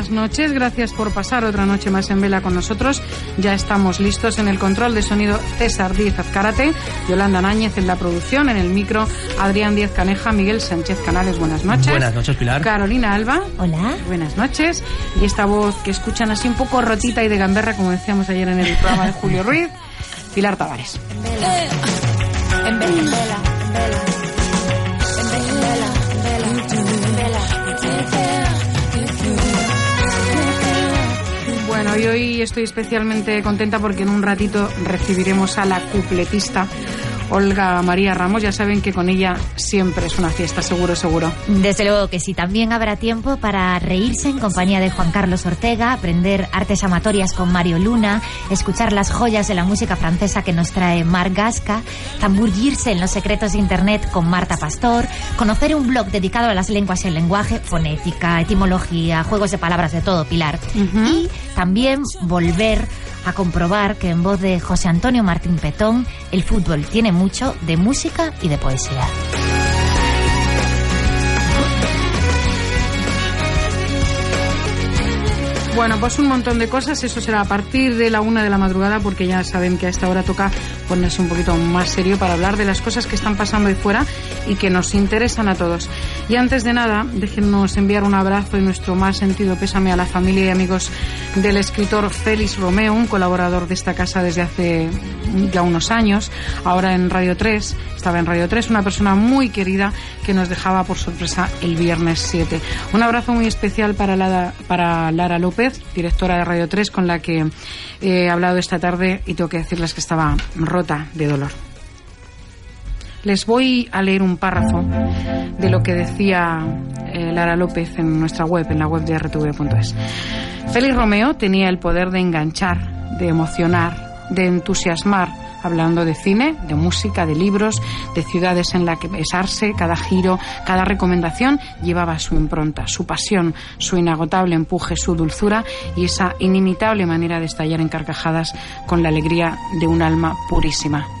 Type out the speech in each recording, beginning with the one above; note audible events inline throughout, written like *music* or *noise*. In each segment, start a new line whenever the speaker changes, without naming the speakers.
buenas noches, gracias por pasar otra noche más en vela con nosotros. Ya estamos listos en el control de sonido César Díaz Azcárate, Yolanda Náñez en la producción, en el micro Adrián Díaz Caneja, Miguel Sánchez Canales, buenas noches.
Buenas noches, Pilar.
Carolina Alba.
Hola.
Buenas noches. Y esta voz que escuchan así un poco rotita y de gamberra, como decíamos ayer en el programa de Julio Ruiz, Pilar Tavares.
En vela, en vela, en vela.
Bueno, y hoy estoy especialmente contenta porque en un ratito recibiremos a la cupletista Olga María Ramos. Ya saben que con ella siempre es una fiesta, seguro, seguro.
Desde luego que sí, también habrá tiempo para reírse en compañía de Juan Carlos Ortega, aprender artes amatorias con Mario Luna, escuchar las joyas de la música francesa que nos trae Marc Gasca, zambullirse en los secretos de Internet con Marta Pastor, conocer un blog dedicado a las lenguas y el lenguaje, fonética, etimología, juegos de palabras de todo, Pilar. Y también volver a comprobar que en voz de José Antonio Martín Petón, el fútbol tiene mucho de música y de poesía.
Bueno, pues un montón de cosas. Eso será a partir de la una de la madrugada, porque ya saben que a esta hora toca ponerse un poquito más serio para hablar de las cosas que están pasando ahí fuera y que nos interesan a todos. Y antes de nada, déjennos enviar un abrazo y nuestro más sentido pésame a la familia y amigos del escritor Félix Romeo, un colaborador de esta casa desde hace ya unos años, ahora en Radio 3, estaba en Radio 3, una persona muy querida que nos dejaba por sorpresa el viernes 7. Un abrazo muy especial para para Lara López, directora de Radio 3, con la que he hablado esta tarde y tengo que decirles que estaba rota de dolor. Les voy a leer un párrafo de lo que decía eh, Lara López en nuestra web, en la web de rtv.es. Félix Romeo tenía el poder de enganchar, de emocionar, de entusiasmar, hablando de cine, de música, de libros, de ciudades en las que besarse, cada giro, cada recomendación llevaba su impronta, su pasión, su inagotable empuje, su dulzura y esa inimitable manera de estallar en carcajadas con la alegría de un alma purísima.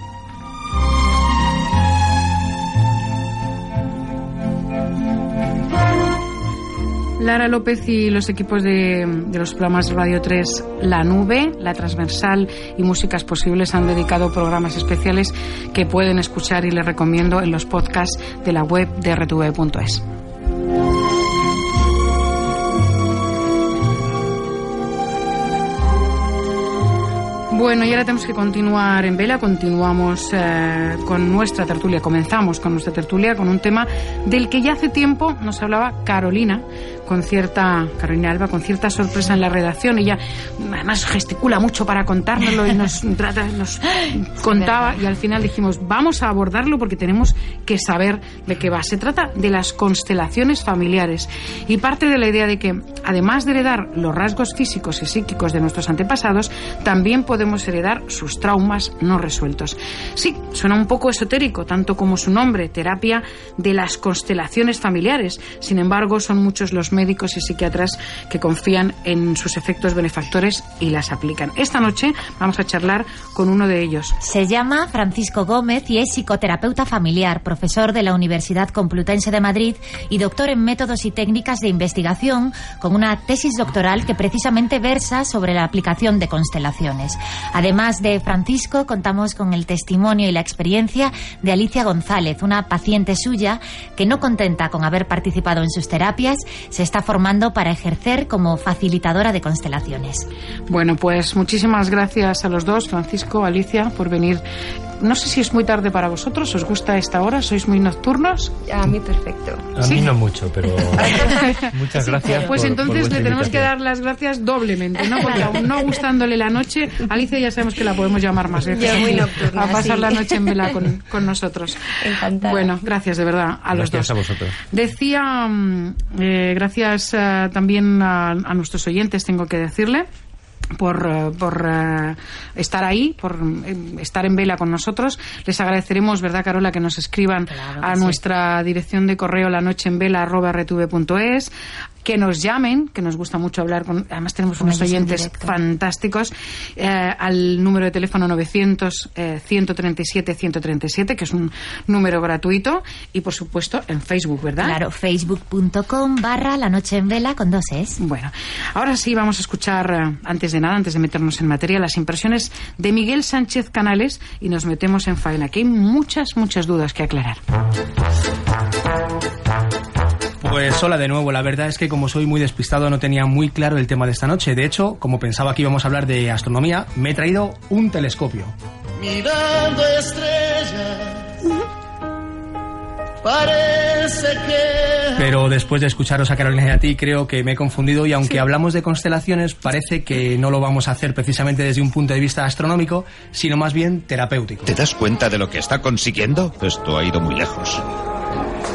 Lara López y los equipos de, los programas Radio 3 La Nube, La Transversal y Músicas Posibles han dedicado programas especiales que pueden escuchar y les recomiendo en los podcasts de la web de rtv.es. Bueno, y ahora tenemos que continuar en vela. Continuamos eh, con nuestra tertulia. Comenzamos con nuestra tertulia con un tema del que ya hace tiempo nos hablaba Carolina, con cierta, Carolina Alba, con cierta sorpresa en la redacción. Ella además gesticula mucho para contárnoslo y nos, *laughs* nos contaba. Y al final dijimos, vamos a abordarlo porque tenemos que saber de qué va. Se trata de las constelaciones familiares. Y parte de la idea de que, además de heredar los rasgos físicos y psíquicos de nuestros antepasados, también podemos heredar sus traumas no resueltos. Sí, suena un poco esotérico, tanto como su nombre, terapia de las constelaciones familiares. Sin embargo, son muchos los médicos y psiquiatras que confían en sus efectos benefactores y las aplican. Esta noche vamos a charlar con uno de ellos.
Se llama Francisco Gómez y es psicoterapeuta familiar, profesor de la Universidad Complutense de Madrid y doctor en métodos y técnicas de investigación con una tesis doctoral que precisamente versa sobre la aplicación de constelaciones. Además de Francisco, contamos con el testimonio y la experiencia de Alicia González, una paciente suya que no contenta con haber participado en sus terapias, se está formando para ejercer como facilitadora de constelaciones.
Bueno, pues muchísimas gracias a los dos, Francisco, Alicia, por venir. No sé si es muy tarde para vosotros, ¿os gusta esta hora? ¿Sois muy nocturnos?
A mí perfecto.
A
¿Sí?
mí no mucho, pero *laughs* muchas gracias.
Pues
por-
entonces
por
le tenemos que
invitación.
dar las gracias doblemente, ¿no? Porque aún no gustándole la noche, Alicia ya sabemos que la podemos llamar más veces
Ya muy nocturna,
a pasar
sí.
la noche en vela con, con nosotros.
Encantada.
Bueno, gracias de verdad a los
Gracias
dos.
a vosotros.
Decía, mm, eh, gracias eh, también a, a nuestros oyentes, tengo que decirle por, eh, por eh, estar ahí, por eh, estar en vela con nosotros. Les agradeceremos, ¿verdad, Carola, que nos escriban
Claro que
a
sí.
nuestra dirección de correo la noche en vela arroba que nos llamen, que nos gusta mucho hablar con, además tenemos unos oyentes fantásticos, eh, al número de teléfono 900 137 137, que es un número gratuito, y por supuesto en Facebook, ¿verdad?
Claro, facebook.com barra la noche en vela con dos es.
Bueno, ahora sí vamos a escuchar, eh, antes de nada, antes de meternos en materia, las impresiones de Miguel Sánchez Canales y nos metemos en faena, que hay muchas, muchas dudas que aclarar.
Pues hola de nuevo, la verdad es que como soy muy despistado no tenía muy claro el tema de esta noche. De hecho, como pensaba que íbamos a hablar de astronomía, me he traído un telescopio. Mirando estrellas. Parece que... Pero después de escucharos a Carolina y a ti, creo que me he confundido y aunque hablamos de constelaciones, parece que no lo vamos a hacer precisamente desde un punto de vista astronómico, sino más bien terapéutico.
¿Te das cuenta de lo que está consiguiendo? Esto ha ido muy lejos.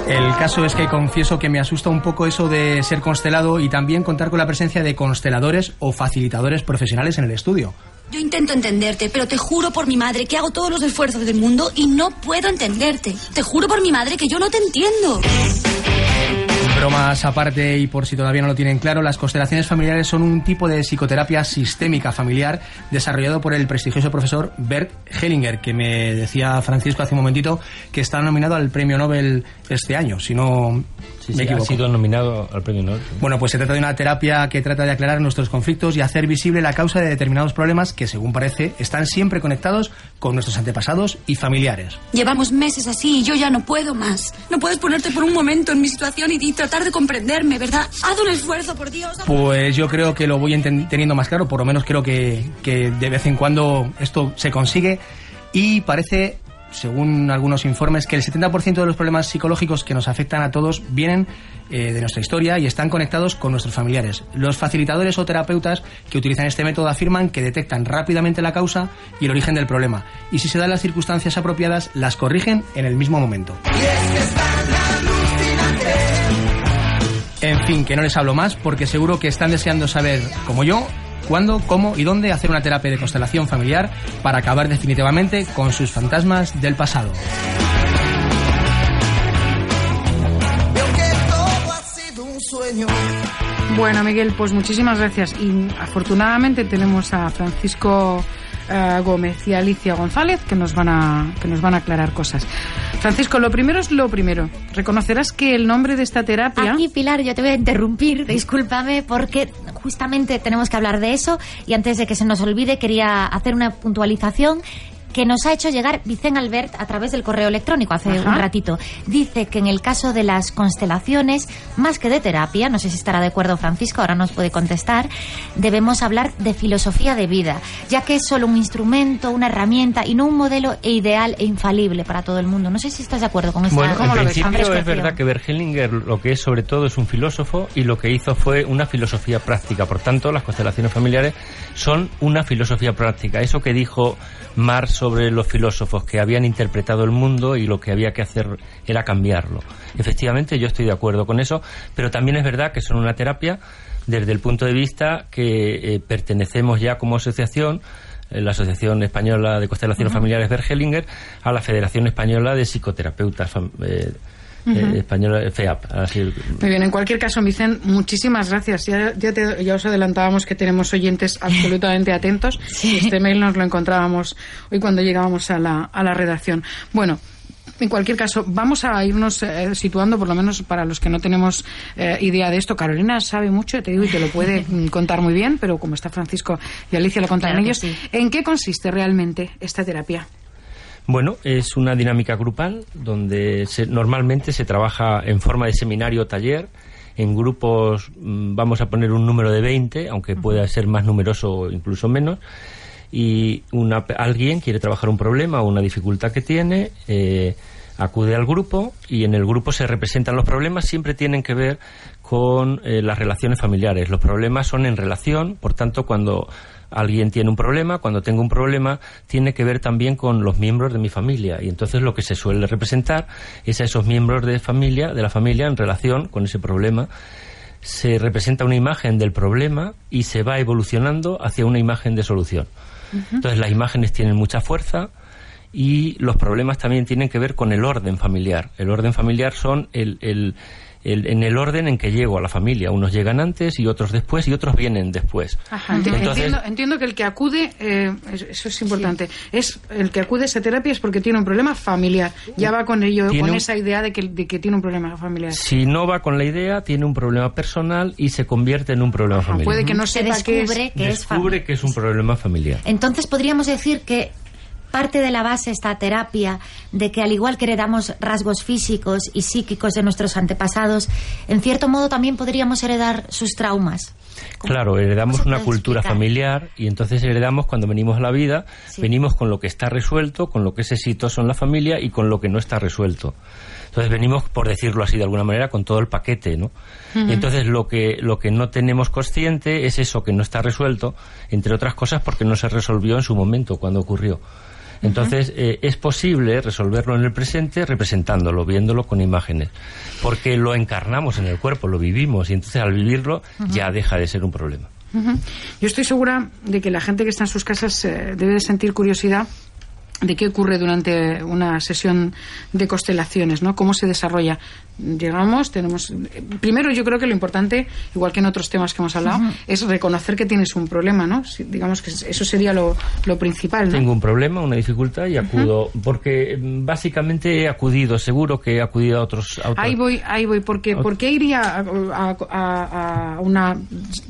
El caso es que confieso que me asusta un poco eso de ser constelado y también contar con la presencia de consteladores o facilitadores profesionales en el estudio.
Yo intento entenderte, pero te juro por mi madre que hago todos los esfuerzos del mundo y no puedo entenderte. Te juro por mi madre que yo no te entiendo.
Bromas aparte y por si todavía no lo tienen claro, las constelaciones familiares son un tipo de psicoterapia sistémica familiar desarrollado por el prestigioso profesor Bert Hellinger, que me decía Francisco hace un momentito que está nominado al premio Nobel este año, si no me equivoco.
Ha sido nominado al premio Nobel.
Bueno, pues se trata de una terapia que trata de aclarar nuestros conflictos y hacer visible la causa de determinados problemas que, según parece, están siempre conectados con nuestros antepasados y familiares.
Llevamos meses así y yo ya no puedo más. No puedes ponerte por un momento en mi situación y tratar de comprenderme, ¿verdad? Haz un esfuerzo, por Dios.
Pues yo creo que lo voy teniendo más claro, por lo menos creo que, que de vez en cuando esto se consigue y parece según algunos informes, que el 70% de los problemas psicológicos que nos afectan a todos vienen eh, de nuestra historia y están conectados con nuestros familiares. Los facilitadores o terapeutas que utilizan este método afirman que detectan rápidamente la causa y el origen del problema y si se dan las circunstancias apropiadas las corrigen en el mismo momento. En fin, que no les hablo más porque seguro que están deseando saber, como yo, cuándo, cómo y dónde hacer una terapia de constelación familiar para acabar definitivamente con sus fantasmas del pasado.
Bueno, Miguel, pues muchísimas gracias. Y afortunadamente tenemos a Francisco eh, Gómez y Alicia González que nos van a que nos van a aclarar cosas. Francisco, lo primero es lo primero. Reconocerás que el nombre de esta terapia.
Aquí, Pilar, yo te voy a interrumpir, discúlpame, porque justamente tenemos que hablar de eso y antes de que se nos olvide quería hacer una puntualización que nos ha hecho llegar Vicen Albert a través del correo electrónico hace un ratito. Dice que en el caso de las constelaciones, más que de terapia, no sé si estará de acuerdo Francisco, ahora nos puede contestar, debemos hablar de filosofía de vida, ya que es solo un instrumento, una herramienta y no un modelo ideal e infalible para todo el mundo. No sé si estás de acuerdo con esta
Bueno, en principio es verdad que Bergelinger lo que es sobre todo es un filósofo y lo que hizo fue una filosofía práctica. Por tanto, las constelaciones familiares son una filosofía práctica. Eso que dijo Marx sobre los filósofos que habían interpretado el mundo y lo que había que hacer era cambiarlo. Efectivamente, yo estoy de acuerdo con eso, pero también es verdad que son una terapia desde el punto de vista que eh, pertenecemos ya como asociación eh, la Asociación Española de Constelaciones Familiares Bergelinger, a la Federación Española de Psicoterapeutas eh, eh, española, FEAP.
Muy bien, en cualquier caso, Vicen, muchísimas gracias. Ya, ya, os adelantábamos que tenemos oyentes *laughs* absolutamente atentos. Este mail nos lo encontrábamos hoy cuando llegábamos a la, a la redacción. Bueno, en cualquier caso, vamos a irnos eh, situando, por lo menos para los que no tenemos eh, idea de esto. Carolina sabe mucho, te digo, y te lo puede *laughs* contar muy bien, pero como está Francisco y Alicia lo contarán ellos. ¿En qué consiste realmente esta terapia?
Bueno, es una dinámica grupal donde normalmente se trabaja en forma de seminario o taller, en grupos, mm, vamos a poner un número de 20, aunque pueda ser más numeroso o incluso menos, y una, alguien quiere trabajar un problema o una dificultad que tiene, eh, acude al grupo y en el grupo se representan los problemas, siempre tienen que ver con eh, las relaciones familiares. Los problemas son en relación, por tanto, cuando alguien tiene un problema, cuando tengo un problema, tiene que ver también con los miembros de mi familia. Y entonces lo que se suele representar es a esos miembros de familia, de la familia, en relación con ese problema. Se representa una imagen del problema y se va evolucionando hacia una imagen de solución. Entonces las imágenes tienen mucha fuerza y los problemas también tienen que ver con el orden familiar. El orden familiar son el, el- en el orden en que llego a la familia. Unos llegan antes y otros después y otros vienen después.
Ajá, enti-
Entonces-
entiendo, entiendo que el que acude, eh, es- eso es importante, es el que acude a esa terapia es porque tiene un problema familiar. Ya va con ello,
Tiene
con
un-
esa idea de que, de que tiene un problema familiar.
Si no va con la idea, tiene un problema personal y se convierte en un problema
Ajá,
familiar.
puede que no
Se
sepa
descubre que es
Descubre que es un problema familiar.
Entonces podríamos decir que parte de la base esta terapia de que al igual que heredamos rasgos físicos y psíquicos de nuestros antepasados, en cierto modo también podríamos heredar sus traumas. ¿Cómo-
Claro, heredamos una cultura
explicar?
familiar y entonces heredamos cuando venimos a la vida,
Sí.
venimos con lo que está resuelto, con lo que es exitoso en la familia y con lo que no está resuelto. Entonces venimos, por decirlo así de alguna manera, con todo el paquete, ¿no? Y entonces lo que, lo que no tenemos consciente es eso que no está resuelto, entre otras cosas porque no se resolvió en su momento, cuando ocurrió. Entonces eh, es posible resolverlo en el presente representándolo, viéndolo con imágenes, porque lo encarnamos en el cuerpo, lo vivimos y entonces al vivirlo ya deja de ser un problema.
Yo estoy segura de que la gente que está en sus casas eh, debe de sentir curiosidad de qué ocurre durante una sesión de constelaciones, ¿no? Cómo se desarrolla. Llegamos, tenemos. Primero, yo creo que lo importante, igual que en otros temas que hemos hablado, es reconocer que tienes un problema, ¿no? Si- digamos que eso sería lo, lo principal, ¿no?
Tengo un problema, una dificultad y acudo, porque mm, básicamente he acudido, seguro que he acudido a otros... a otros-
Ahí voy, ahí voy. porque ¿Por qué iría a, a- a- a una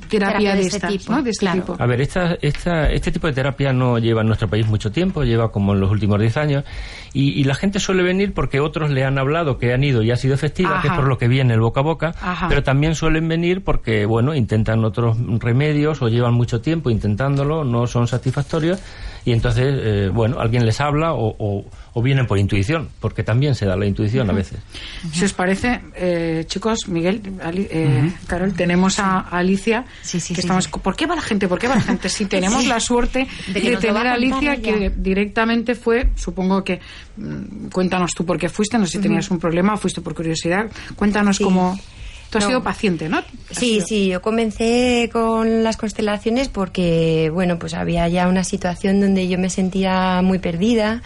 terapia, de,
este tipo,
¿no? De este
claro.
tipo.
A ver, esta, esta, este tipo de terapia no lleva en nuestro país mucho tiempo, lleva como en los últimos 10 años, y, y la gente suele venir porque otros le han hablado que han ido y ha sido efectiva, que es
Ajá.
por lo que viene el boca a boca,
Ajá.
pero también suelen venir porque, bueno, intentan otros remedios o llevan mucho tiempo intentándolo, no son satisfactorios, y entonces, eh, bueno, alguien les habla o, o- o vienen por intuición, porque también se da la intuición a veces.
Si os parece, eh, chicos, Miguel, Ali- eh, Carol, tenemos a Alicia.
Sí, sí,
que
sí,
estamos,
sí.
¿Por qué va la gente? ¿Por qué va la gente? Si tenemos
Sí.
la suerte
De
tener
a
Alicia, que directamente fue, supongo que, mm, cuéntanos tú por qué fuiste, no sé si tenías un problema o fuiste por curiosidad. Cuéntanos
Sí.
cómo. Tú has
No.
sido paciente, ¿no?
Sí,
sido-
sí, yo comencé con las constelaciones porque, bueno, pues había ya una situación donde yo me sentía muy perdida.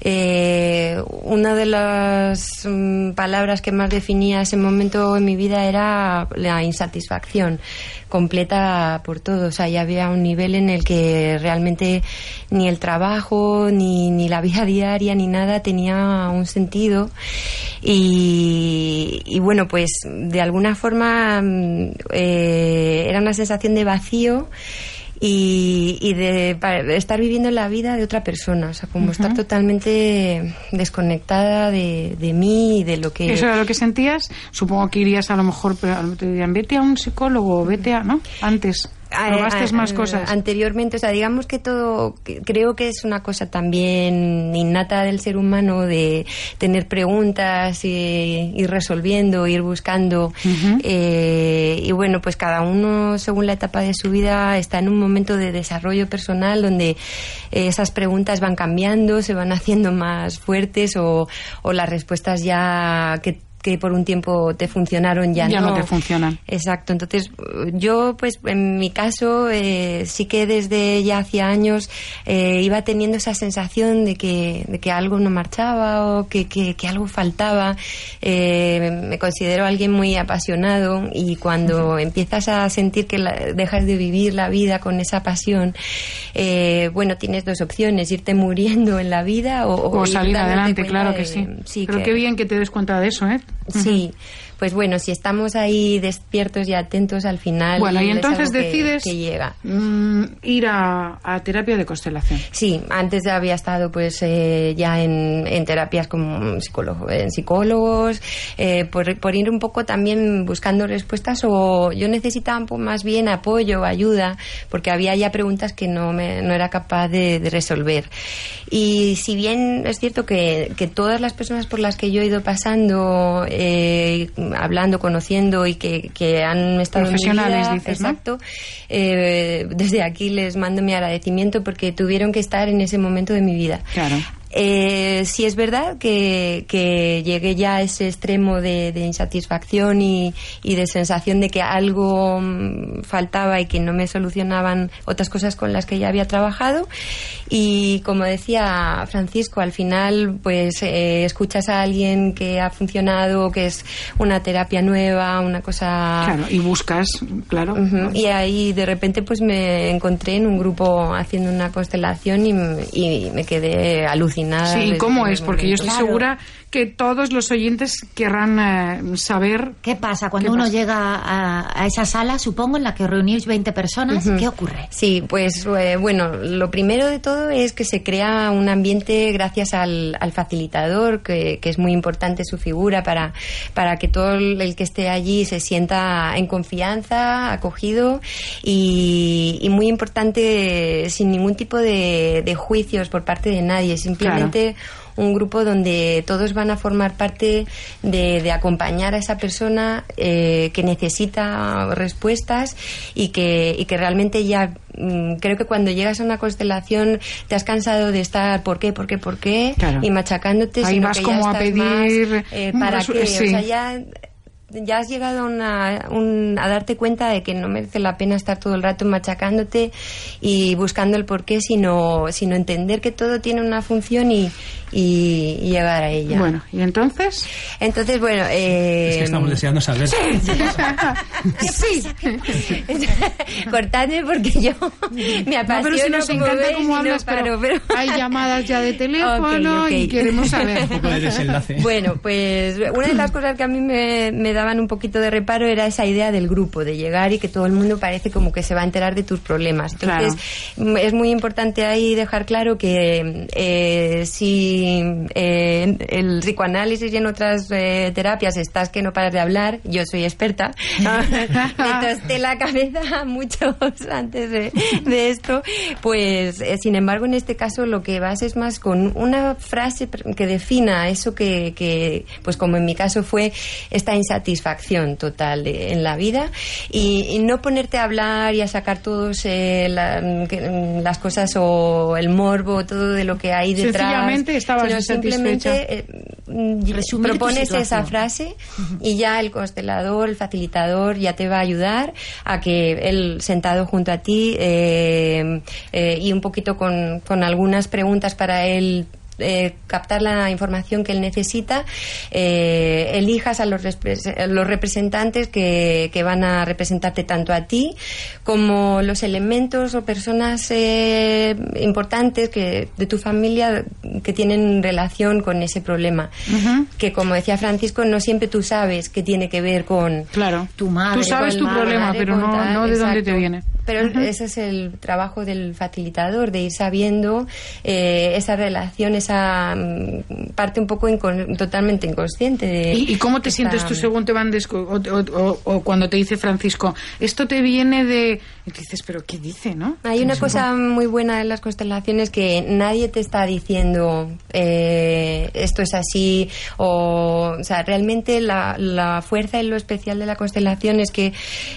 Eh, una de las mm, palabras que más definía ese momento en mi vida era la insatisfacción completa por todo. O sea, ya había un nivel en el que realmente ni el trabajo, ni, ni la vida *laughs* diaria, ni nada tenía un sentido. Y, y bueno, pues de alguna forma mm, eh, era una sensación de vacío y, y de estar viviendo la vida de otra persona, o sea, como estar totalmente desconectada de, de mí y de lo que...
¿Eso era lo que sentías? Supongo que irías a lo mejor, pero te dirían, vete a un psicólogo, vete a, ¿no? Antes, probaste más cosas.
Anteriormente, o sea, digamos que todo, creo que es una cosa también innata del ser humano de tener preguntas y ir resolviendo, ir buscando. Eh, y bueno, pues cada uno, según la etapa de su vida, está en un momento de desarrollo personal donde eh, esas preguntas van cambiando, se van haciendo más fuertes o, o las respuestas ya que que por un tiempo te funcionaron ya,
Ya no te funcionan.
Exacto, entonces yo pues en mi caso eh, sí que desde ya hacía años eh, iba teniendo esa sensación de que, de que algo no marchaba o que, que, que algo faltaba. Eh, me considero alguien muy apasionado y cuando empiezas a sentir que la- dejas de vivir la vida con esa pasión, eh, bueno, tienes dos opciones, irte muriendo en la vida o,
O
ir
salir adelante, claro que sí.
sí
Pero
que-
qué bien que te des cuenta de eso, ¿eh?
Sí, pues bueno, si estamos ahí despiertos y atentos al final.
Bueno, y
es
entonces
que-
decides
que llega.
mm, ir a, a terapia de constelación.
Sí, antes ya había estado pues eh, ya en, en terapias como psicólogo, en psicólogos, eh, por, por ir un poco también buscando respuestas o yo necesitaba más bien apoyo, ayuda, porque había ya preguntas que no, me, no era capaz de, de resolver. Y si bien es cierto que, que todas las personas por las que yo he ido pasando, eh, hablando, conociendo y que, que han estado en mi
Profesionales,
vida,
dices, ¿no?
exacto, eh, desde aquí les mando mi agradecimiento porque tuvieron que estar en ese momento de mi vida.
Claro.
Eh, sí es verdad que, que llegué ya a ese extremo de, de insatisfacción y, y, de sensación de que algo mm, faltaba y que no me solucionaban otras cosas con las que ya había trabajado. Y como decía Francisco, al final pues eh, escuchas a alguien que ha funcionado, que es una terapia nueva, una cosa...
Claro, y buscas, claro. Uh
-huh. Y ahí de repente pues me encontré en un grupo haciendo una constelación y, y me quedé alucinada.
Sí, ¿cómo es? Porque yo estoy claro. segura que todos los oyentes querrán eh, saber...
¿Qué pasa cuando qué uno pasa? llega a, a, esa sala, supongo, en la que reunís 20 personas? Uh -huh. ¿Qué ocurre?
Sí, pues eh, bueno, lo primero de todo es que se crea un ambiente gracias al, al facilitador, que, que, es muy importante su figura para, para que todo el que esté allí se sienta en confianza, acogido y, y muy importante sin ningún tipo de, de, juicios por parte de nadie, simplemente... Claro un grupo donde todos van a formar parte de, de acompañar a esa persona eh, que necesita respuestas y que, y que realmente ya mm, creo que cuando llegas a una constelación te has cansado de estar por qué, por qué, por qué
claro.
y machacándote
Ahí vas como a pedir
más, eh, para qué, sí. o sea, ya ya has llegado a, una, un, a, darte cuenta de que no merece la pena estar todo el rato machacándote y buscando el porqué, sino, sino entender que todo tiene una función y, y, y llegar a ella.
Bueno, ¿y entonces?
Entonces, bueno... Eh,
es que estamos deseando saber.
Sí. *laughs* sí. Cortadme porque yo me apasiono.
No, pero si nos
como
encanta
veis,
cómo
no
hablas,
paro,
pero,
pero,
hay llamadas ya de *laughs* teléfono
okay, okay.
y queremos saber.
Un poco de desenlace.
Bueno, pues una de las cosas que a mí me, me daban un poquito de reparo era esa idea del grupo, de llegar y que todo el mundo parece como que se va a enterar de tus problemas. Entonces, claro. es muy importante ahí dejar claro que eh, si eh, el psicoanálisis y en otras eh, terapias estás que no paras de hablar, yo soy experta, *laughs* *laughs* me tosté la cabeza *laughs* muchos antes de, de esto, pues eh, sin embargo en este caso lo que vas es más con una frase que defina eso que, que pues como en mi caso fue esta insatisfacción total de, en la vida y, y, no ponerte a hablar y a sacar todos eh, la, que, las cosas o el morbo, todo de lo que hay detrás.
Sencillamente estabas
sino simplemente eh, propones esa frase y ya el constelador, el facilitador ya te va a ayudar a que él sentado junto a ti eh, y un poquito con, con algunas preguntas para él eh, captar la información que él necesita, eh, elijas a los, los representantes que, que, van a representarte tanto a ti como los elementos o personas eh, importantes que, de tu familia que tienen relación con ese problema. Uh -huh. Que como decía Francisco, no siempre tú sabes qué tiene que ver con
claro.
tu madre.
Tú sabes tu
madre,
problema, pero no,
tal,
no de
exacto.
dónde te viene.
Pero uh -huh. ese es el trabajo del facilitador, de ir sabiendo eh, esa relación, esa mm, parte un poco incon totalmente inconsciente. De
¿Y, ¿Y, cómo te
esta...
sientes tú según te van o, o, o, cuando te dice Francisco, esto te viene de... Y dices, pero ¿qué dice, no?
Hay una cosa muy buena en las constelaciones que nadie te está diciendo eh, esto es así o, o sea, realmente la, la, fuerza y lo especial de la constelación es que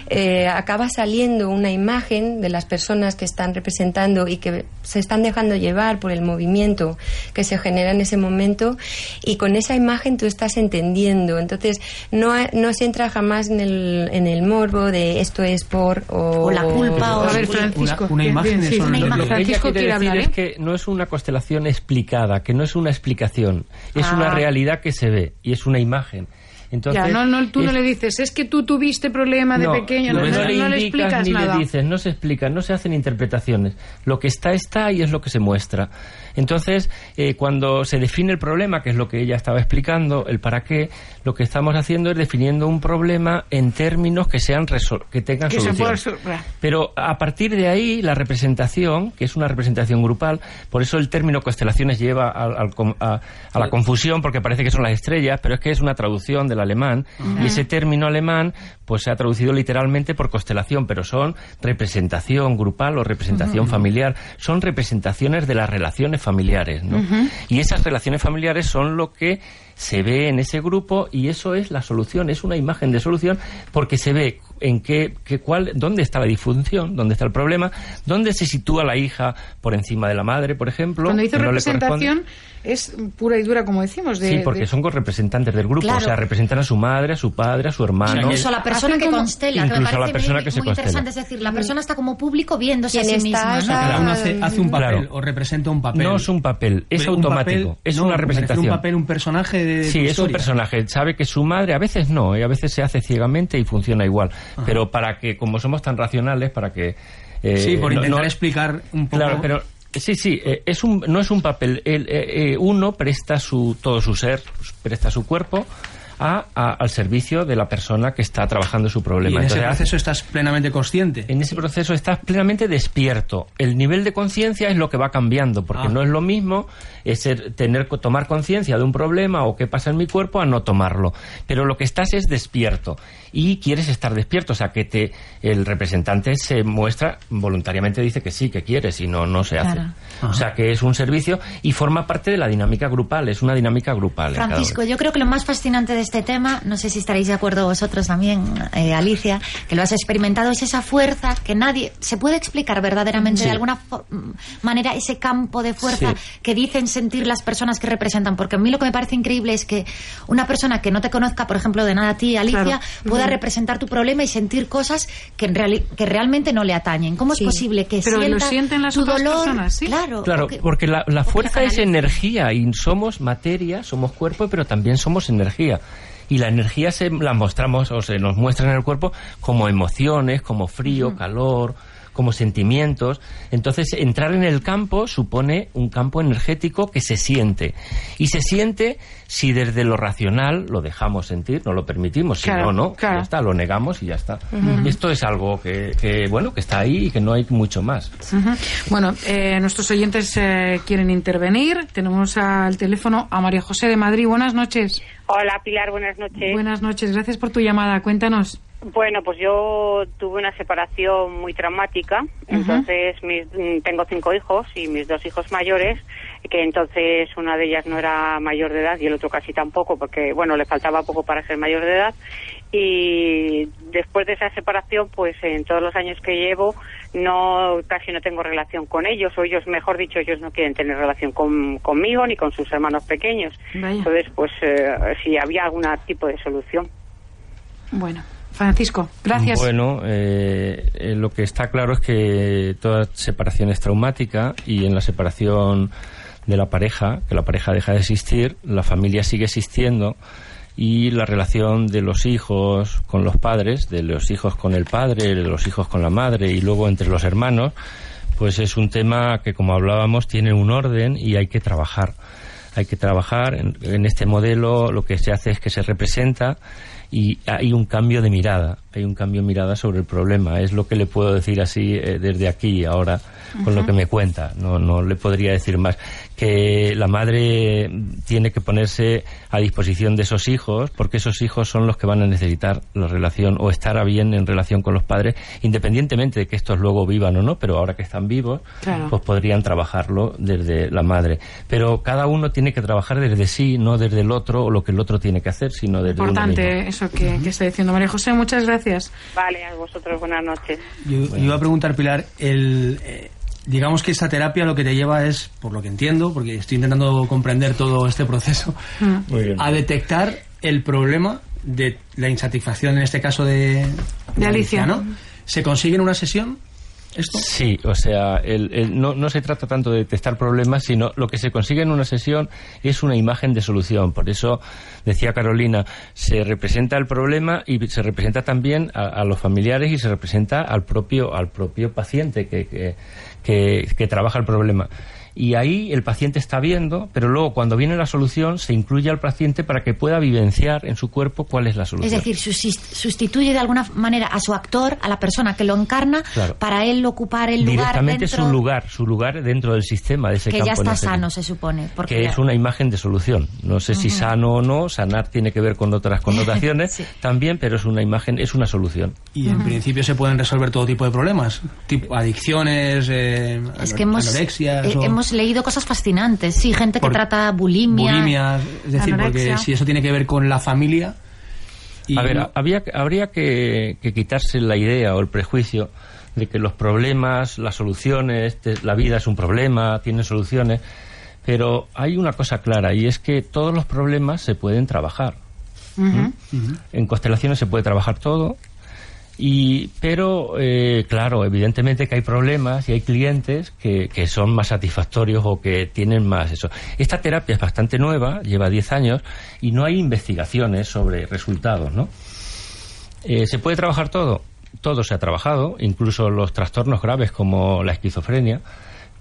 eh, acaba saliendo una imagen de las personas que están representando y que se están dejando llevar por el movimiento que se genera en ese momento y con esa imagen tú estás entendiendo. Entonces, no, no se entra jamás en el, en el morbo de esto es por o,
o la culpa o,
a ver, Francisco,
una, una imagen
sí, una
Lo,
imagen.
que ella
Francisco
quiere
quiere
decir
hablar,
es
¿eh?
que no es una constelación explicada, que no es una explicación, es
Ah.
una realidad que se ve y es una imagen. Entonces,
ya, no, no, tú
es-
no le dices, es que tú tuviste problema de pequeño, no,
no,
no-
no le
no le explicas
ni
nada.
le dices, no se explica, no se hacen interpretaciones. Lo que está, está y es lo que se muestra. Entonces, eh, cuando se define el problema, que es lo que ella estaba explicando, el para qué, lo que estamos haciendo es definiendo un problema en términos que sean que tengan
Que se
solución.
pueda.
Pero a partir de ahí, la representación, que es una representación grupal, por eso el término constelaciones lleva al- al com- a, a la confusión, porque parece que son las estrellas, pero es que es una traducción del alemán, y ese término alemán pues se ha traducido literalmente por constelación, pero son representación grupal o representación familiar, son representaciones de las relaciones familiares, ¿no? Y esas relaciones familiares son lo que se ve en ese grupo y eso es la solución, es una imagen de solución porque se ve en qué, qué cuál, dónde está la disfunción, dónde está el problema, dónde se sitúa la hija por encima de la madre, por ejemplo.
Cuando
no le
representación
corresponde.
Es pura y dura, como decimos. De,
Sí, porque
de-
son representantes del grupo,
Claro.
o sea, representan a su madre, a su padre, a su hermano.
Incluso a la persona que
como-
constela, que me
Incluso a la persona
muy,
que se
muy
constela.
interesante. Es decir, la persona está como público viéndose a sí
está
misma. ¿no?
Cada uno hace, hace un papel
Claro.
o representa un papel.
No es un papel, es
Pero un
automático,
papel-
es
no,
una representación.
un papel, un personaje de
Sí,
tu
es un
historia.
personaje. Sabe que su madre a veces no, y a veces se hace ciegamente y funciona igual. Pero para que, como somos tan racionales, para que... eh,
Sí, por
no-
intentar
no-
explicar un poco.
Claro, pero sí, sí, eh, es un, no es un papel. El, eh, eh, uno presta su, todo su ser, presta su cuerpo a, a- al servicio de la persona que está trabajando su
y
problema.
en ese
Entonces,
proceso estás plenamente consciente.
en ese proceso estás plenamente despierto. El nivel de conciencia es lo que va cambiando, porque
Ah.
no es lo mismo es ser- tener tomar conciencia de un problema o qué pasa en mi cuerpo a no tomarlo. Pero lo que estás es despierto y quieres estar despierto, o sea que te el representante se muestra voluntariamente dice que sí, que quiere, si no no se hace.
Claro.
O sea que es un servicio y forma parte de la dinámica grupal, es una dinámica grupal.
Francisco, yo creo que lo más fascinante de este tema, no sé si estaréis de acuerdo vosotros también, eh, Alicia, que lo has experimentado, es esa fuerza que nadie se puede explicar verdaderamente
Sí.
de alguna manera ese campo de fuerza
Sí.
que dicen sentir las personas que representan. Porque a mí lo que me parece increíble es que una persona que no te conozca, por ejemplo, de nada a ti, Alicia,
Claro.
pueda representar tu problema y sentir cosas que, en reali- que realmente no le atañen. ¿Cómo
Sí.
es posible que
Pero lo
sienta
sienten las
tu
otras
dolor?
personas, ¿sí?
Claro,
Claro, porque la, fuerza es energía y somos materia, somos cuerpo, pero también somos energía. Y la energía se la mostramos o se nos muestra en el cuerpo como emociones, como frío, calor, como sentimientos. Entonces, entrar en el campo supone un campo energético que se siente. Y se siente si desde lo racional lo dejamos sentir, no lo permitimos. Si
Claro,
no, no,
claro.
ya está, lo negamos y ya está. Esto es algo que, que, bueno, que está ahí y que no hay mucho más.
Bueno, eh, nuestros oyentes eh, quieren intervenir. Tenemos al teléfono a María José de Madrid. Buenas noches.
Hola Pilar, buenas noches.
Buenas noches. Gracias por tu llamada. Cuéntanos.
Bueno, pues yo tuve una separación muy traumática, entonces mis- mm, tengo cinco hijos y mis dos hijos mayores, que entonces una de ellas no era mayor de edad y el otro casi tampoco, porque bueno, le faltaba poco para ser mayor de edad. Y después de esa separación, pues en todos los años que llevo, no casi no tengo relación con ellos, o ellos, mejor dicho, ellos no quieren tener relación con- conmigo ni con sus hermanos pequeños.
Vaya.
Entonces, pues eh, si había algún tipo de solución.
Bueno, Francisco, gracias.
Bueno, eh, eh, lo que está claro es que toda separación es traumática y en la separación de la pareja, que la pareja deja de existir, la familia sigue existiendo y la relación de los hijos con los padres, de los hijos con el padre, de los hijos con la madre y luego entre los hermanos, pues es un tema que, como hablábamos, tiene un orden y hay que trabajar. Hay que trabajar en, en este modelo, lo que se hace es que se representa y hay un cambio de mirada, hay un cambio de mirada sobre el problema. Es lo que le puedo decir así eh, desde aquí ahora con lo que me cuenta. No, no le podría decir más. Que la madre tiene que ponerse a disposición de esos hijos porque esos hijos son los que van a necesitar la relación o estar a bien en relación con los padres, independientemente de que estos luego vivan o no, pero ahora que están vivos,
Claro.
pues podrían trabajarlo desde la madre. Pero cada uno tiene que trabajar desde sí, no desde el otro o lo que el otro tiene que hacer, sino desde uno mismo.
Importante eso que, que está diciendo María José. Muchas gracias.
Vale, a vosotros buenas noches.
Yo, yo iba a preguntar, Pilar, el, eh, digamos que esta terapia lo que te lleva es, por lo que entiendo, porque estoy intentando comprender todo este proceso,
Muy bien.
a detectar el problema de la insatisfacción, en este caso de,
De Alicia.
¿no? ¿Se consigue en una sesión
Sí, o sea, el- el- no, no se trata tanto de detectar problemas, sino lo que se consigue en una sesión es una imagen de solución. Por eso, decía Carolina, se representa el problema y se representa también a, a los familiares y se representa al propio, al propio paciente que, que- que trabaja el problema. Y ahí el paciente está viendo, pero luego cuando viene la solución se incluye al paciente para que pueda vivenciar en su cuerpo cuál es la
Es
solución.
decir, susis- sustituye de alguna manera a su actor, a la persona que lo encarna,
Claro.
para él ocupar el lugar
Directamente
dentro
su lugar, su lugar dentro del sistema de ese
que
campo
ya está sano, se supone. Porque
que es una imagen de solución. No sé si sano o no, sanar tiene que ver con otras *laughs* connotaciones
Sí.
también, pero es una imagen, es una solución.
Y en principio se pueden resolver todo tipo de problemas, tipo adicciones, eh,
es que hemos,
anorexias
eh,
o
hemos leído cosas fascinantes. Sí, gente que
Por-
trata bulimia.
bulimias, es decir,
Anorexia.
porque si eso tiene que ver con la familia
a ver, había, habría que, quitarse la idea o el prejuicio de que los problemas, las soluciones, la vida es un problema, tiene soluciones, pero hay una cosa clara y es que todos los problemas se pueden trabajar. En constelaciones se puede trabajar todo, y, pero, eh, claro, evidentemente que hay problemas y hay clientes que, que, son más satisfactorios o que tienen más eso. Esta terapia es bastante nueva, lleva 10 años, y no hay investigaciones sobre resultados, ¿no? Eh, ¿Se puede trabajar todo? Todo se ha trabajado, incluso los trastornos graves como la esquizofrenia.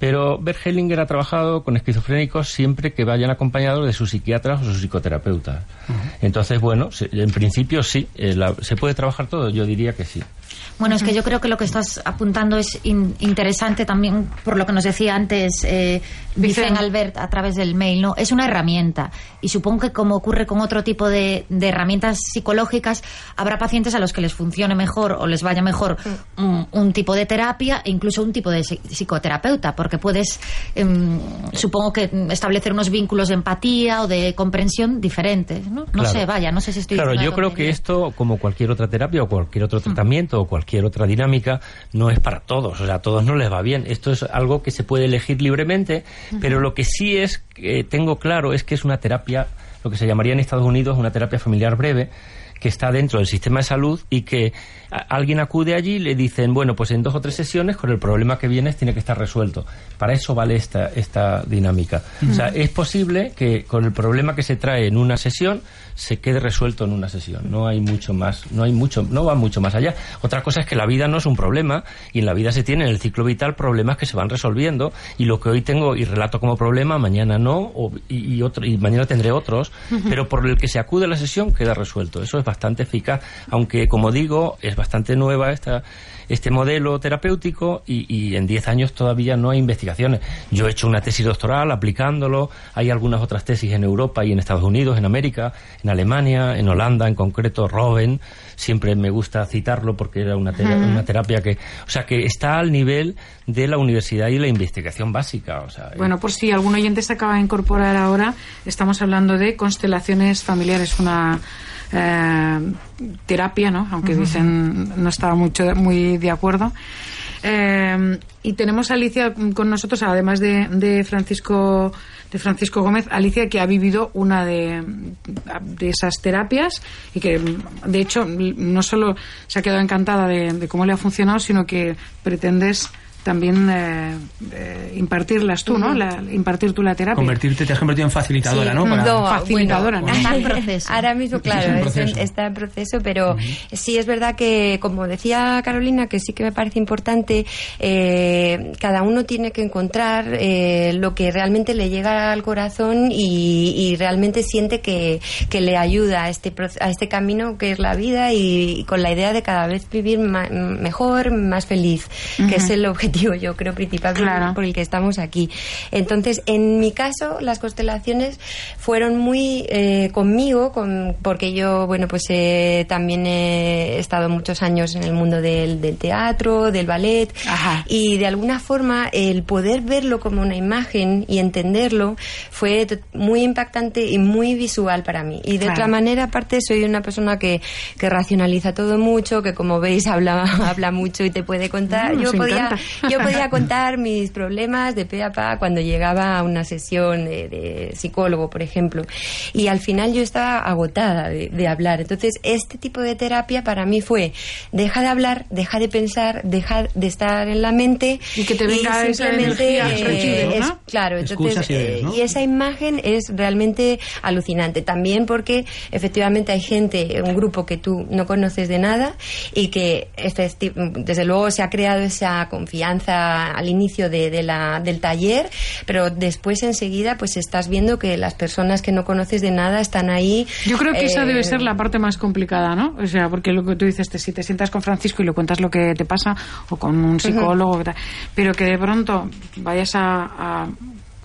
Pero Bert Hellinger ha trabajado con esquizofrénicos siempre que vayan acompañados de sus psiquiatras o sus psicoterapeutas. Entonces, bueno, en principio sí, eh, se puede trabajar todo, yo diría que sí.
Bueno, es que yo creo que lo que estás apuntando es interesante también por lo que nos decía antes eh, Vicen Albert a través del mail, ¿no? Es una herramienta y supongo que como ocurre con otro tipo de, herramientas psicológicas, habrá pacientes a los que les funcione mejor o les vaya mejor un, tipo de terapia e incluso un tipo de psicoterapeuta, porque puedes, em, supongo que establecer unos vínculos de empatía o de comprensión diferentes, ¿no? No sé, vaya, no sé si estoy...
Claro, yo creo que esto, como cualquier otra terapia o cualquier otro tratamiento o cualquier cualquier otra dinámica, no es para todos, o sea, a todos no les va bien. Esto es algo que se puede elegir libremente, pero lo que sí es, que tengo claro, es que es una terapia, lo que se llamaría en Estados Unidos una terapia familiar breve, que está dentro del sistema de salud y que alguien acude allí y le dicen, bueno, pues en dos o tres sesiones con el problema que vienes tiene que estar resuelto. Para eso vale esta, esta dinámica. O sea, es posible que con el problema que se trae en una sesión se quede resuelto en una sesión. No hay mucho más, no hay mucho, no va mucho más allá. Otra cosa es que la vida no es un problema y en la vida se tiene en el ciclo vital problemas que se van resolviendo y lo que hoy tengo y relato como problema mañana no y, otro, y mañana tendré otros, pero por el que se acude a la sesión queda resuelto. Eso es bastante eficaz, aunque como digo es bastante nueva esta este modelo terapéutico y, en 10 años todavía no hay investigaciones. Yo he hecho una tesis doctoral aplicándolo, hay algunas otras tesis en Europa y en Estados Unidos, en América, en Alemania, en Holanda, en concreto Robben, siempre me gusta citarlo porque era una, una terapia que, o sea, que está al nivel de la universidad y la investigación básica. O sea,
bueno, por si algún oyente se acaba de incorporar ahora, estamos hablando de constelaciones familiares, una eh, terapia, ¿no? Aunque dicen no estaba mucho muy de acuerdo. Eh, y tenemos a Alicia con nosotros, además de, de, Francisco de Francisco Gómez, Alicia que ha vivido una de, de esas terapias y que de hecho no solo se ha quedado encantada de cómo le ha funcionado, sino que pretendes también eh, eh, impartirlas tú, ¿no? La, impartir tú la terapia.
Convertirte, te has convertido en facilitadora, ¿no?
facilitadora, ¿no?
Está en proceso. Ahora mismo, claro, está en proceso, pero sí es verdad que, como decía Carolina, que sí que me parece importante, eh, cada uno tiene que encontrar lo que realmente le llega al corazón y, realmente siente que, que, le ayuda a este, a este camino que es la vida y, con la idea de cada vez vivir mejor, más feliz, que es el objetivo yo creo, principal por el que estamos aquí. Entonces, en mi caso, las constelaciones fueron muy eh, conmigo, con, porque yo, bueno, pues eh, también he estado muchos años en el mundo del, teatro, del ballet, y de alguna forma el poder verlo como una imagen y entenderlo fue muy impactante y muy visual para mí. Y de otra manera, aparte, soy una persona que, que racionaliza todo mucho, que como veis *laughs* habla, habla mucho y te puede contar. yo podía, yo podía contar mis problemas de pe a pa cuando llegaba a una sesión de, psicólogo, por ejemplo. Y al final yo estaba agotada de, hablar. Entonces, este tipo de terapia para mí fue deja de hablar, deja de pensar, deja de estar en la mente.
Y que te venga simplemente
eh, claro, entonces, eh, y esa imagen es realmente alucinante. También porque efectivamente hay gente, un grupo que tú no conoces de nada y que este, desde luego se ha creado esa confianza al inicio de, la, del taller, pero después enseguida pues estás viendo que las personas que no conoces de nada están ahí.
Yo creo que esa debe eh, ser la parte más complicada, ¿no? O sea, porque lo que tú dices, si te sientas con Francisco y le cuentas lo que te pasa, o con un psicólogo, pero que de pronto vayas a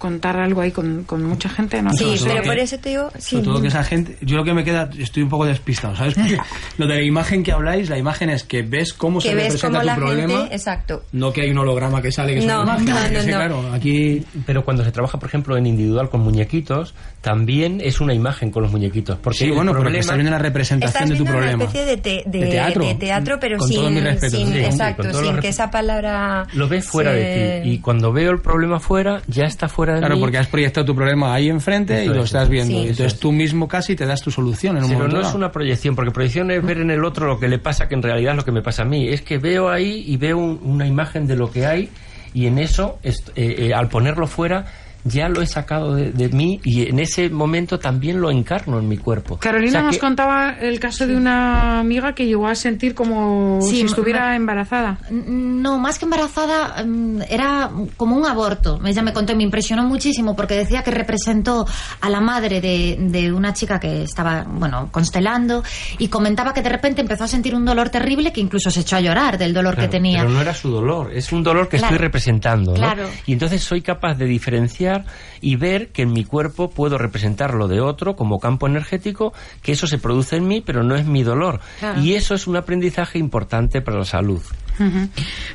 contar algo ahí con, con mucha gente, ¿no?
Sí, pero
todo
por
que-
eso te digo... Sí,
Sobre todo que esa gente, yo lo que me queda, estoy un poco despistado, ¿sabes? Porque *laughs* lo de la imagen que habláis, la imagen es que ves cómo
que
se
ves
representa
cómo
tu
la
problema,
gente... Exacto.
no que hay un holograma que sale que es
No,
una imagen.
no, no,
sí,
no.
claro, aquí
Pero cuando se trabaja, por ejemplo, en individual con muñequitos, también es una imagen con los muñequitos. Porque
sí, bueno, pero que
problema-
estás viendo la representación
Estás
de tu
viendo
problema.
una especie de, te- de-
De teatro.
de teatro, pero
Con
sin,
todos mis respetos,
sin-
sí,
exacto, sin que esa palabra
Lo ves fuera
se-
de ti. Y cuando veo el problema fuera, ya está fuera
Claro,
mí.
porque has proyectado tu problema ahí enfrente
Eso
y lo
es,
estás viendo.
Sí.
Y entonces
es.
tú mismo casi te das tu solución en un
Pero
momento
no es una proyección, porque proyección es ver en el otro lo que le pasa, que en realidad es lo que me pasa a mí. Es que veo ahí y veo un- una imagen de lo que hay y en eso, est- eh, eh, al ponerlo fuera, ya lo he sacado de, de mí y en ese momento también lo encarno en mi cuerpo.
Carolina
O sea
nos
que-
contaba el caso de una amiga que llegó a sentir como
Sí,
si estuviera
ma-
embarazada.
No, más que embarazada, mm, era como un aborto. Ella me contó y me impresionó muchísimo porque decía que representó a la madre de, de una chica que estaba, bueno, constelando y comentaba que de repente empezó a sentir un dolor terrible que incluso se echó a llorar del dolor
Claro,
que tenía.
Pero no era su dolor, es un dolor que
Claro.
estoy representando. ¿no?
Claro.
Y entonces soy capaz de diferenciar y ver que en mi cuerpo puedo representar lo de otro como campo energético, que eso se produce en mí, pero no es mi dolor.
Claro.
Y eso es un aprendizaje importante para la salud.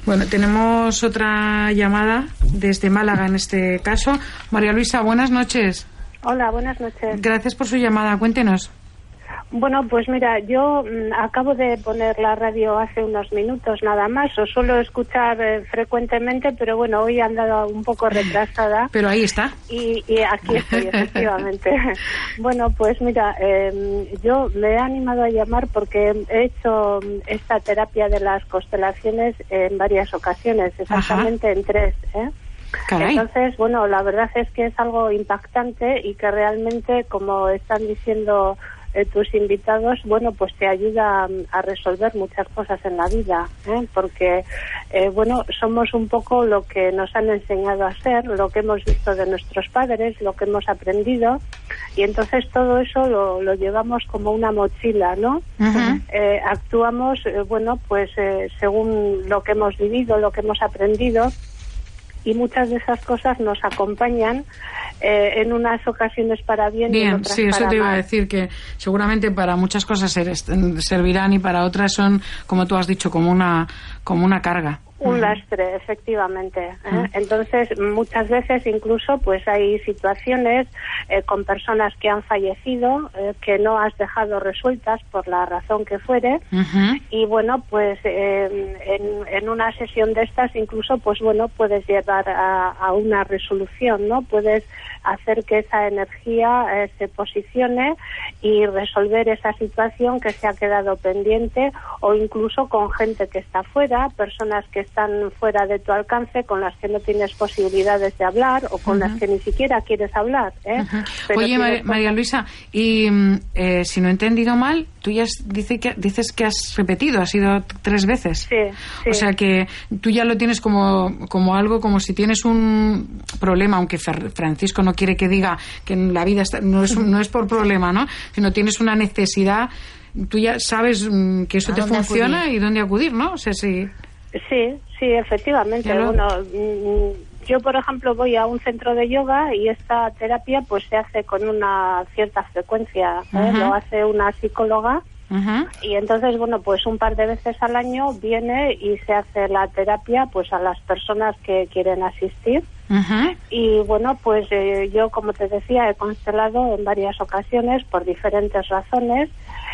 Bueno, tenemos otra llamada desde Málaga en este caso. María Luisa, buenas noches.
Hola, buenas noches.
Gracias por su llamada. Cuéntenos.
Bueno, pues mira, yo mm, acabo de poner la radio hace unos minutos nada más. Os suelo escuchar eh, frecuentemente, pero bueno, hoy he andado un poco retrasada. *laughs*
Pero ahí está.
Y, y aquí estoy, efectivamente. *laughs* bueno, pues mira, eh, yo me he animado a llamar porque he hecho mm, esta terapia de las constelaciones en varias ocasiones, exactamente en tres. ¿eh?
Caray.
Entonces, bueno, la verdad es que es algo impactante y que realmente, como están diciendo eh, tus invitados, bueno, pues te ayuda a resolver muchas cosas en la vida, ¿eh? porque, eh, bueno, somos un poco lo que nos han enseñado a ser, lo que hemos visto de nuestros padres, lo que hemos aprendido, y entonces todo eso lo, lo llevamos como una mochila, ¿no? Eh, actuamos, eh, bueno, pues eh, según lo que hemos vivido, lo que hemos aprendido, y muchas de esas cosas nos acompañan eh, en unas ocasiones para bien, y en
Bien,
otras
sí, eso
para
te iba a decir que seguramente para muchas cosas ser- servirán y para otras son, como tú has dicho, como una como una carga.
Un lastre, efectivamente. ¿eh? Entonces, muchas veces incluso pues hay situaciones eh, con personas que han fallecido eh, que no has dejado resueltas por la razón que fuere. Y bueno, pues eh, en, en una sesión de estas incluso, pues bueno, puedes llevar a, a una resolución, ¿no? Puedes hacer que esa energía eh, se posicione y resolver esa situación que se ha quedado pendiente o incluso con gente que está fuera, personas que están fuera de tu alcance, con las que no tienes posibilidades de hablar o con las que ni siquiera quieres hablar. ¿eh?
Oye, María, Luisa, y mm, eh, si no he entendido mal, tú ya dice que, dices que has repetido, has ido tres veces.
Sí, sí.
O sea que tú ya lo tienes como, como algo, como si tienes un problema, aunque Fer- Francisco no quiere que diga que en la vida está- no, es, un- no es por problema, ¿no? Sino tienes una necesidad, tú ya sabes mm, que eso
¿A
te funciona
acudir?
y dónde acudir, ¿no? O sea, sí.
Sí, sí, efectivamente.
Lo-
Bueno, mm, yo, por ejemplo, voy a un centro de yoga y esta terapia pues se hace con una cierta frecuencia. ¿eh? Lo hace una psicóloga y entonces, bueno, pues un par de veces al año viene y se hace la terapia pues a las personas que quieren asistir. Y bueno, pues eh, yo, como te decía, he constelado en varias ocasiones por diferentes razones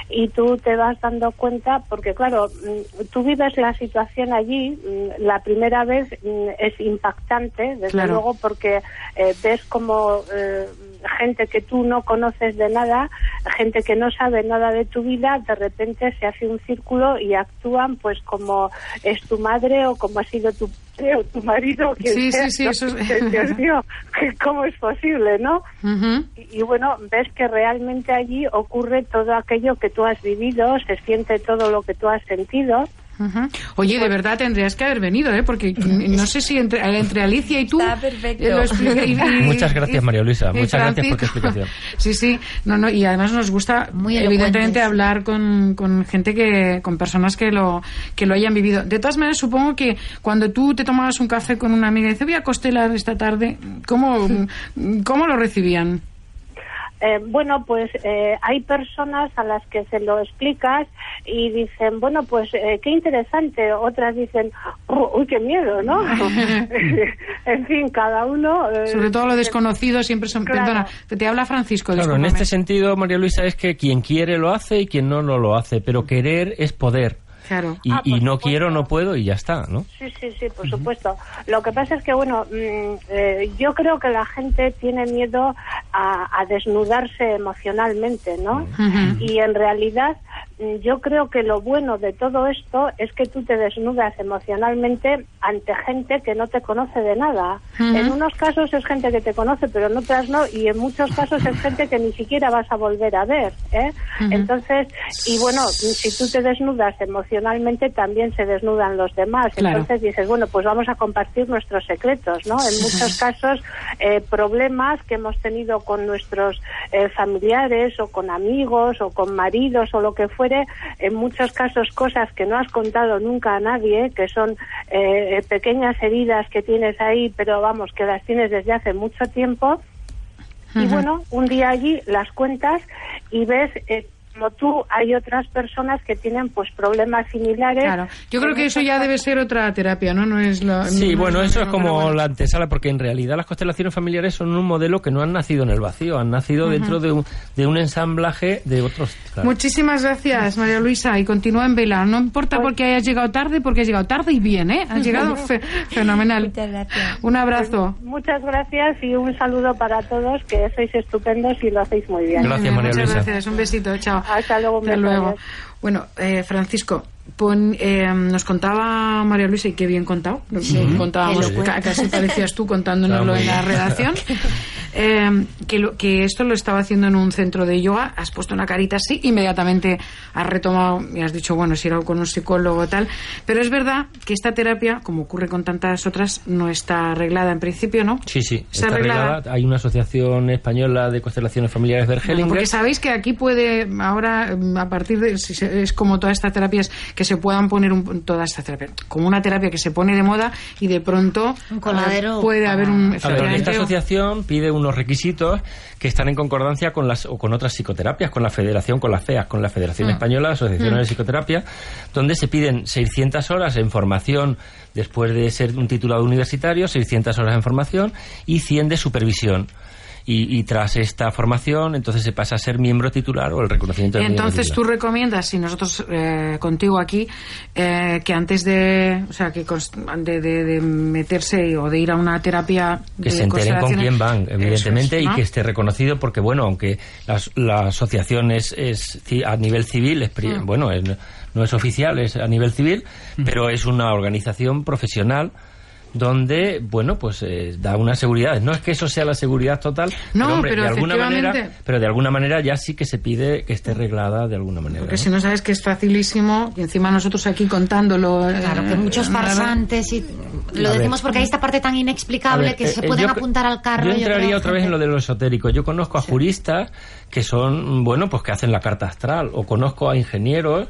y tú te vas dando cuenta, porque claro, mm, tú vives la situación allí, mm, la primera vez mm, es impactante, desde
Claro.
luego, porque eh, ves como eh, gente que tú no conoces de nada, gente que no sabe nada de tu vida, de repente se hace un círculo y actúan pues como es tu madre o como ha sido tu o tu marido. o quien
Sí,
sea.
sí, es- *laughs*
Dios mío, ¿cómo es posible, no? Y, y bueno, ves que realmente allí ocurre todo aquello que tú has vivido, se siente todo lo que tú has sentido.
Oye, de verdad tendrías que haber venido, ¿eh? Porque *laughs* no sé si entre, entre Alicia y tú...
Está perfecto.
lo expliqué- y- y- *laughs*
Muchas gracias, María Luisa.
y
Muchas gracias por tu explicación. *laughs*
Sí, sí. No, no, y además nos gusta,
Muy
evidentemente, hablar con, con gente que... con personas que lo, que lo hayan vivido. De todas maneras, supongo que cuando tú te tomabas un café con una amiga y dices, voy a costelar esta tarde, ¿cómo, cómo lo recibían?
Eh, bueno, pues eh, hay personas a las que se lo explicas y dicen, bueno, pues eh, qué interesante. Otras dicen, "Oh, uy, qué miedo, ¿no? *laughs* *laughs* en fin, cada uno. eh,
Sobre todo lo desconocido siempre son...
Claro.
Perdona, te habla Francisco.
Claro, en este sentido, María Luisa, es que quien quiere lo hace y quien no, no lo hace. Pero querer es poder.
Claro.
Y,
Ah,
y no
supuesto.
quiero, no puedo y ya está, ¿no?
Sí, sí, sí, por supuesto. Lo que pasa es que, bueno, mm, eh, yo creo que la gente tiene miedo a, a desnudarse emocionalmente, ¿no? Y en realidad yo creo que lo bueno de todo esto es que tú te desnudas emocionalmente ante gente que no te conoce de nada. En unos casos es gente que te conoce, pero en otras no, y en muchos casos es gente que ni siquiera vas a volver a ver. ¿eh? Entonces, y bueno, si tú te desnudas emocionalmente, también se desnudan los demás.
Claro.
Entonces dices, bueno, pues vamos a compartir nuestros secretos, ¿no? En muchos casos, eh, problemas que hemos tenido con nuestros eh, familiares o con amigos o con maridos o lo que fuere, en muchos casos cosas que no has contado nunca a nadie, que son eh, pequeñas heridas que tienes ahí, pero vamos, que las tienes desde hace mucho tiempo. Y bueno, un día allí las cuentas y ves eh, como tú hay otras personas que tienen pues problemas similares.
Claro. Yo creo que eso ya debe ser otra terapia, ¿no? No es lo...
Sí,
no
bueno, eso es como
bueno.
la antesala, porque en realidad las constelaciones familiares son un modelo que no han nacido en el vacío, han nacido dentro de un, de un ensamblaje de otros. claro.
Muchísimas gracias, María Luisa, y continúa en vela. No importa porque hayas llegado tarde, porque has llegado tarde y bien, ¿eh? Has llegado *laughs* fe- fenomenal.
Muchas gracias.
Un abrazo.
Muchas gracias y un saludo para todos, que sois estupendos y lo hacéis muy bien.
Gracias, María
Muchas gracias. Un besito. Chao.
Hasta luego,
Hasta luego. Bueno, eh, Francisco, pon- eh, nos contaba María Luisa, y qué bien contado. Lo que contábamos, casi parecías tú contándonoslo en la redacción. *laughs* Eh, que, lo- que esto lo estaba haciendo en un centro de yoga, has puesto una carita así, inmediatamente has retomado y has dicho, bueno, si era con un psicólogo o tal. Pero es verdad que esta terapia, como ocurre con tantas otras, no está arreglada en principio, ¿no?
Sí, sí,
Está
está
arreglada.
arreglada. Hay una asociación española de constelaciones familiares
Bueno,
Bergelinger.
porque sabéis que aquí puede, ahora, a partir de, es como todas estas terapias que se puedan poner, un, todas estas terapias, como una terapia que se pone de moda y de pronto
Un coladero.
eh, puede haber un...
A ver, esta asociación pide unos requisitos que están en concordancia con las o con otras psicoterapias, con la Federación, con la FEAS, con la Federación Española de Asociaciones de Psicoterapia, donde se piden 600 horas en formación después de ser un titulado universitario, 600 horas en formación y 100 de supervisión. Y, y tras esta formación, entonces se pasa a ser miembro titular o el reconocimiento de miembro
Entonces tú recomiendas, si nosotros eh, contigo aquí, eh, que antes de, o sea, que de, de- de meterse o de ir a una terapia
que
de
se enteren con quién van, evidentemente,
es, ¿no?
y que esté reconocido, porque bueno, aunque la, la asociación es, es a nivel civil, es pri-
Mm.
bueno, es- no es oficial, es a nivel civil, pero es una organización profesional donde, bueno, pues eh, da una seguridad. No es que eso sea la seguridad total,
No,
pero, hombre,
pero
de alguna manera, pero de alguna manera ya sí que se pide que esté reglada de alguna manera.
Porque
¿no?
si no sabes que es facilísimo, y encima nosotros aquí contándolo... eh,
Claro, que muchos farsantes y lo
A ver.
decimos porque hay esta parte tan inexplicable
ver,
que
eh,
se
eh,
pueden
yo-
apuntar al carro.
Yo entraría otra vez en lo de lo esotérico. Yo conozco a juristas que son, bueno, pues que hacen la carta astral, o conozco a ingenieros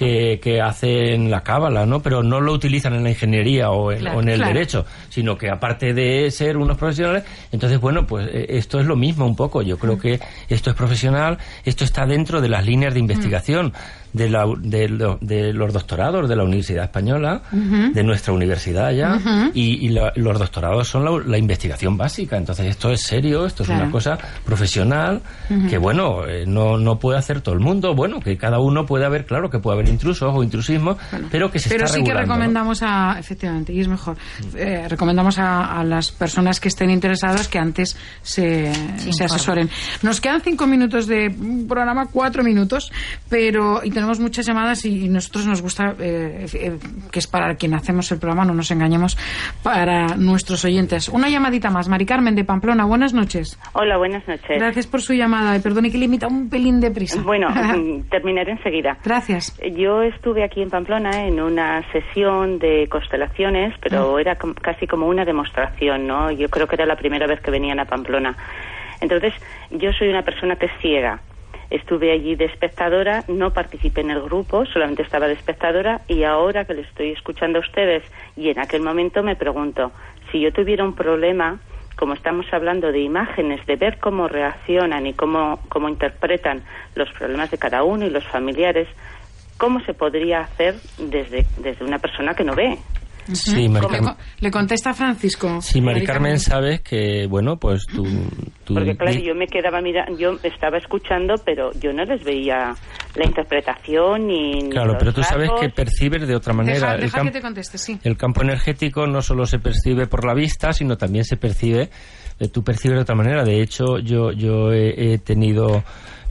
que, que hacen la cábala, ¿no? Pero no lo utilizan en la ingeniería o en,
Claro,
o en el
claro.
derecho, sino que aparte de ser unos profesionales, entonces, bueno, pues eh, esto es lo mismo un poco. Yo creo que esto es profesional, esto está dentro de las líneas de investigación de, la, de, lo- de los doctorados de la Universidad Española, de nuestra universidad ya, y, y la- los doctorados son la, la investigación básica. Entonces, esto es serio, esto es una cosa profesional que, bueno, eh, no, no puede hacer todo el mundo. Bueno, que cada uno puede haber, claro, que puede haber intrusos o intrusismo, pero que se
Pero
está
sí que recomendamos a, efectivamente, y es mejor, eh, recomendamos a, a las personas que estén interesadas que antes se, se asesoren. Nos quedan cinco minutos de programa, cuatro minutos, pero y tenemos muchas llamadas y, y nosotros nos gusta, eh, eh, que es para quien hacemos el programa, no nos engañemos, para nuestros oyentes. Una llamadita más. Mari Carmen de Pamplona, buenas noches.
Hola, buenas noches.
Gracias por su llamada y perdone que le imita un pelín de prisa.
Bueno, *laughs* mm, terminaré enseguida.
Gracias.
yo estuve aquí en Pamplona en una sesión de constelaciones, pero era com- casi como una demostración, ¿no? Yo creo que era la primera vez que venían a Pamplona. Entonces, yo soy una persona que es ciega. Estuve allí de espectadora, no participé en el grupo, solamente estaba de espectadora y ahora que le estoy escuchando a ustedes y en aquel momento me pregunto, si yo tuviera un problema, como estamos hablando de imágenes, de ver cómo reaccionan y cómo, cómo interpretan los problemas de cada uno y los familiares, ¿cómo se podría hacer desde, desde una persona que no ve?
Sí, Mari
Le,
Carmen.
le contesta Francisco.
Sí, Mari Carmen, sabes que, bueno, pues tú... tú
Porque claro, yo me quedaba mirando, yo estaba escuchando, pero yo no les veía la interpretación ni... ni
Claro,
los
pero tú sabes que percibes de otra manera.
Deja, que te conteste, sí.
el campo energético no solo se percibe por la vista, sino también se percibe, eh, tú percibes de otra manera. De hecho, yo, yo he, he tenido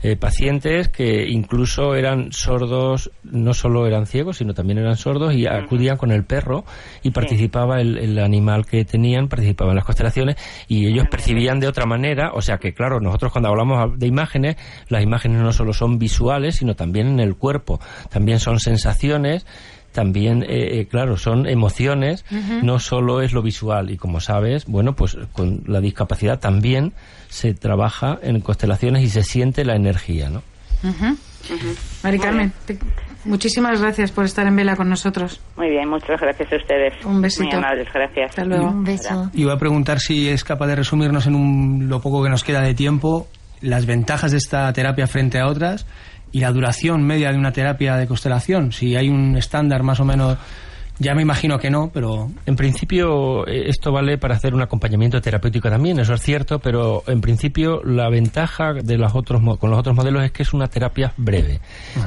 eh, pacientes que incluso eran sordos, no solo eran ciegos, sino también eran sordos y acudían con el perro y participaba el, el animal que tenían, participaba en las constelaciones y ellos percibían de otra manera. O sea que, claro, nosotros cuando hablamos de imágenes, las imágenes no solo son visuales, sino también en el cuerpo. También son sensaciones también, eh, eh, claro, son emociones, no solo es lo visual. Y como sabes, bueno, pues con la discapacidad también se trabaja en constelaciones y se siente la energía, ¿no?
Ujú. Mari Carmen, te- muchísimas gracias por estar en vela con nosotros.
Muy bien, muchas gracias a ustedes.
Un besito.
Muy amables, gracias.
Hasta luego.
Un beso.
Iba a preguntar si es capaz de resumirnos en un- lo poco que nos queda de tiempo las ventajas de esta terapia frente a otras y la duración media de una terapia de constelación. Si hay un estándar más o menos, ya me imagino que no, pero
En principio, eh, esto vale para hacer un acompañamiento terapéutico también, eso es cierto, pero en principio la ventaja de los otros mo- con los otros modelos es que es una terapia breve.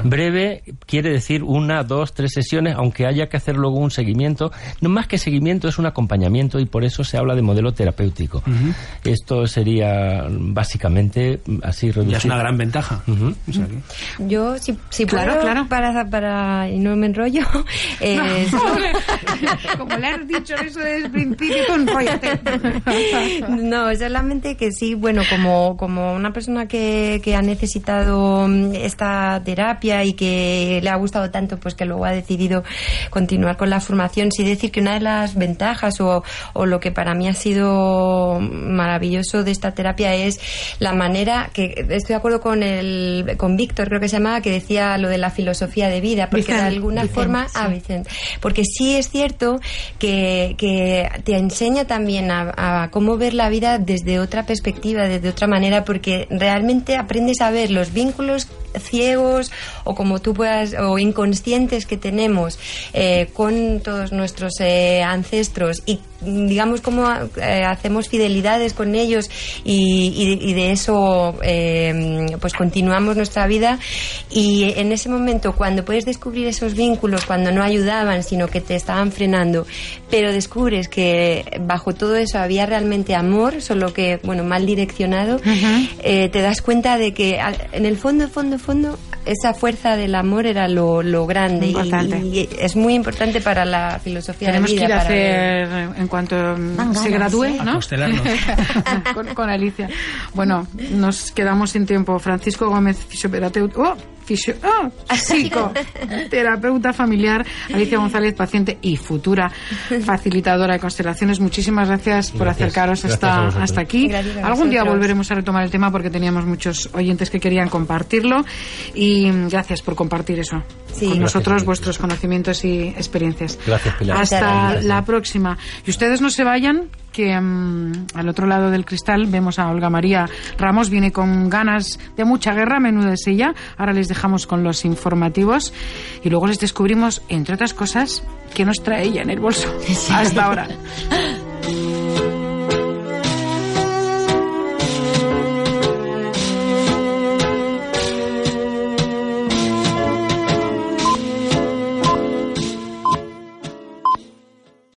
Breve quiere decir una, dos, tres sesiones, aunque haya que hacer luego un seguimiento. No más que seguimiento, es un acompañamiento y por eso se habla de modelo terapéutico. Esto sería básicamente así reducido.
ya es una gran ventaja.
Ujú.
O sea que-
Yo, si, si
Claro,
puedo,
claro.
Para, para, y no me enrollo, *laughs* eh, *laughs*
Como le has dicho eso desde el principio,
no, solamente que sí, bueno, como, como una persona que, que ha necesitado mm, esta terapia y que le ha gustado tanto, pues que luego ha decidido continuar con la formación, sí decir que una de las ventajas o, o lo que para mí ha sido maravilloso de esta terapia es la manera que estoy de acuerdo con el con Víctor, creo que se llamaba, que decía lo de la filosofía de vida, porque
Vicente,
de alguna
Vicente,
forma,
sí.
ah, Vicente, porque sí es cierto que, que te enseña también a, cómo ver la vida desde otra perspectiva, desde otra manera, porque realmente aprendes a ver los vínculos ciegos o como tú puedas o inconscientes que tenemos eh, con todos nuestros eh, ancestros y digamos cómo eh, hacemos fidelidades con ellos y, y- y de eso eh, pues continuamos nuestra vida. Y en ese momento cuando puedes descubrir esos vínculos cuando no ayudaban sino que te estaban frenando pero descubres que bajo todo eso había realmente amor solo que bueno mal direccionado eh, te das cuenta de que en el fondo fondo fondo esa fuerza del amor era lo, lo grande y- y, es muy importante para la filosofía
Tenemos
de
que
vida
ir a hacer, cuanto mm, se
ganas,
gradúe,
¿eh?
¿no?
A constelarnos. *laughs*
con, con Alicia. Bueno, nos quedamos sin tiempo. Francisco Gómez, fisioterapeuta. ¡Oh! Fisio, ¡oh! psico, terapeuta familiar, Alicia González, paciente y futura facilitadora de constelaciones. Muchísimas gracias, por
Gracias.
acercaros
Gracias
hasta, hasta aquí.
Gracias
Algún día volveremos a retomar el tema porque teníamos muchos oyentes que querían compartirlo. Y mm, gracias por compartir eso
Sí.
con nosotros, vuestros conocimientos y experiencias.
Gracias, Pilar.
Hasta
Gracias.
la próxima. Y ustedes no se vayan, que mm, al otro lado del cristal vemos a Olga María Ramos, viene con ganas de mucha guerra, menuda es ella. Ahora les dejamos con los informativos y luego les descubrimos, entre otras cosas, que nos trae ella en el bolso. Hasta ahora. *laughs*